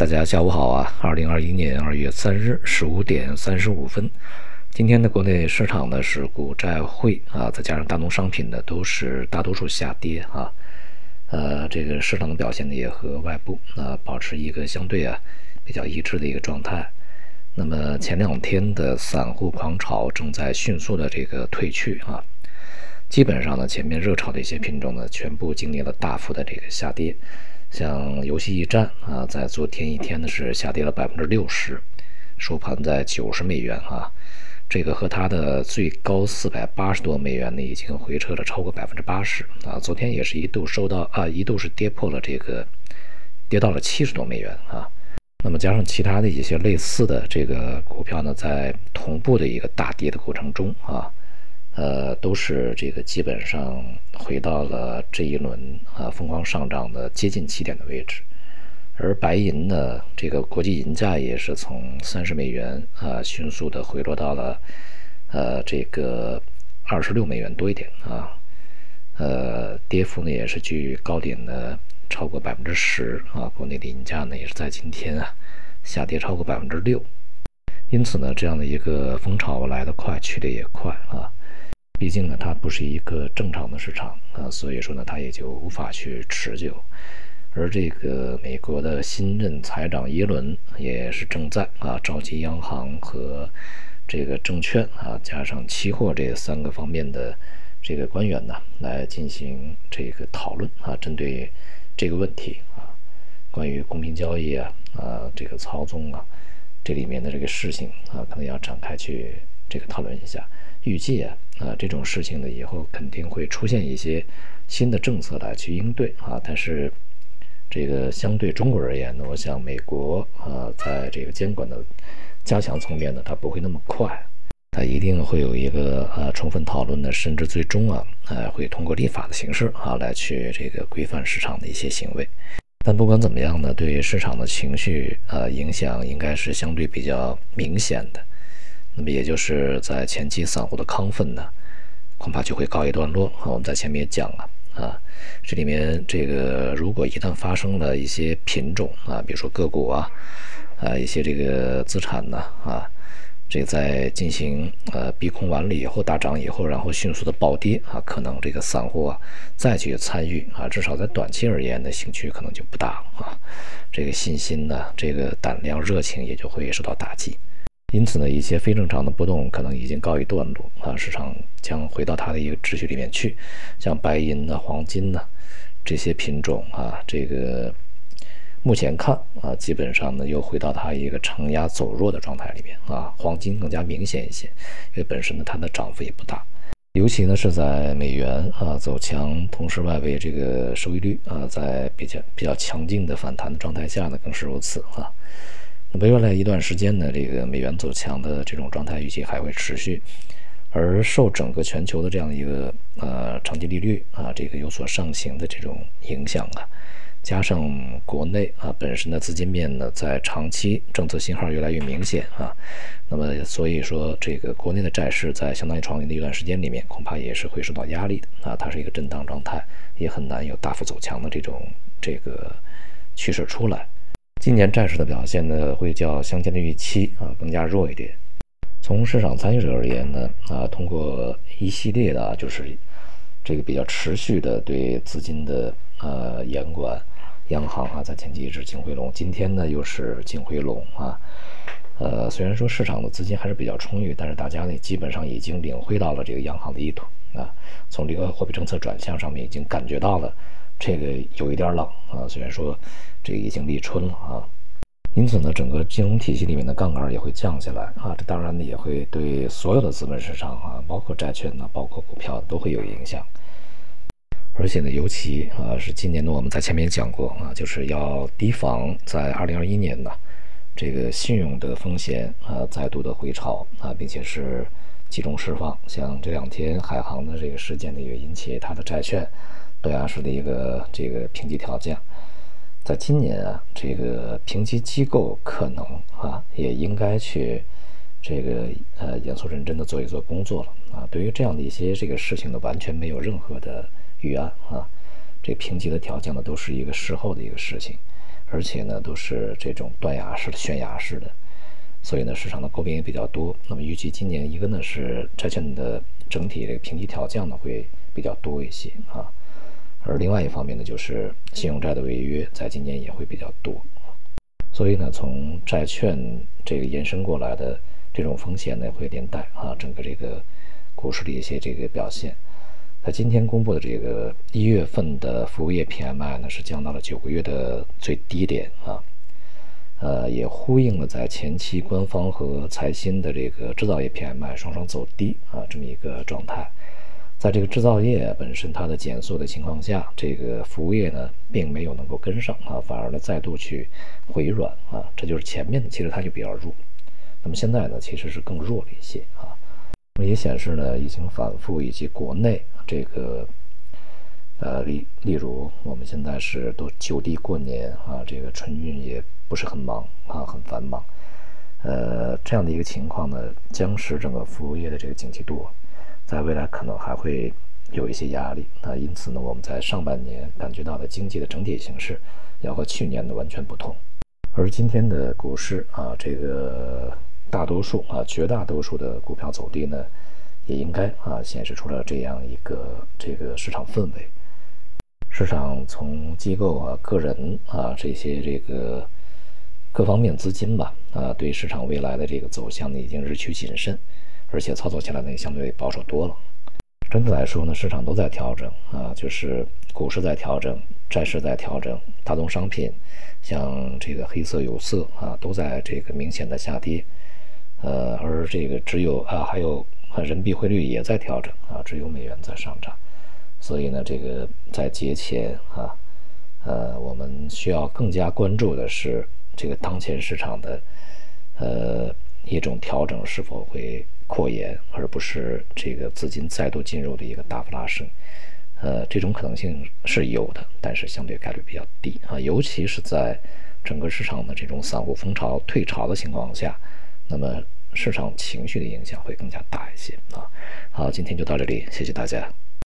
大家下午好啊！二零二一年二月三日十五点三十五分，今天的国内市场呢是股债汇啊，再加上大宗商品呢都是大多数下跌啊。呃，这个市场的表现呢也和外部啊保持一个相对啊比较一致的一个状态。那么前两天的散户狂潮正在迅速的这个退去啊，基本上呢前面热炒的一些品种呢全部经历了大幅的这个下跌。像游戏驿站啊，在昨天一天呢是下跌了百分之六十，收盘在九十美元啊，这个和它的最高四百八十多美元呢，已经回撤了超过百分之八十啊。昨天也是一度收到啊，一度是跌破了这个，跌到了七十多美元啊。那么加上其他的一些类似的这个股票呢，在同步的一个大跌的过程中啊。呃，都是这个基本上回到了这一轮啊疯狂上涨的接近起点的位置，而白银呢，这个国际银价也是从三十美元啊迅速的回落到了呃这个二十六美元多一点啊，呃，跌幅呢也是距高点的超过百分之十啊，国内的银价呢也是在今天啊下跌超过百分之六，因此呢，这样的一个风潮来得快，去得也快啊。毕竟呢，它不是一个正常的市场啊，所以说呢，它也就无法去持久。而这个美国的新任财长耶伦也是正在啊召集央行和这个证券啊加上期货这三个方面的这个官员呢来进行这个讨论啊，针对这个问题啊，关于公平交易啊啊这个操纵啊这里面的这个事情啊，可能要展开去这个讨论一下。预计啊，啊这种事情呢，以后肯定会出现一些新的政策来去应对啊。但是，这个相对中国而言呢，我想美国啊，在这个监管的加强层面呢，它不会那么快，它一定会有一个啊充分讨论的，甚至最终啊，呃会通过立法的形式啊来去这个规范市场的一些行为。但不管怎么样呢，对市场的情绪啊影响应该是相对比较明显的。那么也就是在前期散户的亢奋呢，恐怕就会告一段落啊。我们在前面也讲了啊，这里面这个如果一旦发生了一些品种啊，比如说个股啊，啊一些这个资产呢啊，这在进行呃逼空完了以后大涨以后，然后迅速的暴跌啊，可能这个散户啊再去参与啊，至少在短期而言呢，兴趣可能就不大了啊，这个信心呢，这个胆量热情也就会受到打击。因此呢，一些非正常的波动可能已经告一段落啊，市场将回到它的一个秩序里面去。像白银呢、黄金呢这些品种啊，这个目前看啊，基本上呢又回到它一个承压走弱的状态里面啊。黄金更加明显一些，因为本身呢它的涨幅也不大，尤其呢是在美元啊走强，同时外围这个收益率啊在比较比较强劲的反弹的状态下呢，更是如此啊。那么未来一段时间呢，这个美元走强的这种状态预计还会持续，而受整个全球的这样一个呃长期利率啊这个有所上行的这种影响啊，加上国内啊本身的资金面呢在长期政策信号越来越明显啊，那么所以说这个国内的债市在相当于长的一段时间里面恐怕也是会受到压力的啊，它是一个震荡状态，也很难有大幅走强的这种这个趋势出来。今年债市的表现呢，会较相间的预期啊更加弱一点。从市场参与者而言呢，啊，通过一系列的，就是这个比较持续的对资金的呃严管，央行啊在前期一直净回笼，今天呢又是净回笼啊。呃，虽然说市场的资金还是比较充裕，但是大家呢基本上已经领会到了这个央行的意图啊，从这个货币政策转向上面已经感觉到了。这个有一点冷啊，虽然说这个已经立春了啊，因此呢，整个金融体系里面的杠杆也会降下来啊，这当然呢也会对所有的资本市场啊，包括债券呢，包括股票都会有影响。而且呢，尤其啊是今年呢，我们在前面讲过啊，就是要提防在二零二一年呢，这个信用的风险啊再度的回潮啊，并且是集中释放。像这两天海航的这个事件呢，也引起它的债券。断崖式的一个这个评级调降，在今年啊，这个评级机构可能啊也应该去这个呃严肃认真的做一做工作了啊。对于这样的一些这个事情呢，完全没有任何的预案啊。这评级的调降呢，都是一个事后的一个事情，而且呢都是这种断崖式的、悬崖式的，所以呢市场的诟病也比较多。那么预计今年一个呢是债券的整体这个评级调降呢会比较多一些啊，而另外一方面呢就是信用债的违约在今年也会比较多，所以呢从债券这个延伸过来的这种风险呢会连带啊整个这个股市的一些这个表现。在今天公布的这个一月份的服务业 PMI 呢，是降到了九个月的最低点啊，呃，也呼应了在前期官方和财新的这个制造业 PMI 双双走低啊这么一个状态。在这个制造业本身它的减速的情况下，这个服务业呢并没有能够跟上啊，反而呢再度去回软啊，这就是前面的其实它就比较弱，那么现在呢其实是更弱了一些啊。那么也显示呢，已经反复以及国内这个，呃，例例如我们现在是都就地过年啊，这个春运也不是很忙啊，很繁忙，呃，这样的一个情况呢，将使整个服务业的这个景气度，在未来可能还会有一些压力啊，因此呢，我们在上半年感觉到的经济的整体形势要和去年的完全不同，而今天的股市啊，这个。大多数啊，绝大多数的股票走低呢，也应该啊显示出了这样一个这个市场氛围。市场从机构啊、个人啊这些这个各方面资金吧啊，对市场未来的这个走向呢，已经日趋谨慎，而且操作起来呢也相对保守多了。整体来说呢，市场都在调整啊，就是股市在调整，债市在调整，大宗商品像这个黑色、有色啊，都在这个明显的下跌。呃，而这个只有啊，还有人民币汇率也在调整啊，只有美元在上涨，所以呢，这个在节前啊，呃，我们需要更加关注的是这个当前市场的呃一种调整是否会扩延，而不是这个资金再度进入的一个大幅拉升，呃，这种可能性是有的，但是相对概率比较低啊，尤其是在整个市场的这种散户风潮退潮的情况下。那么市场情绪的影响会更加大一些啊！好，今天就到这里，谢谢大家。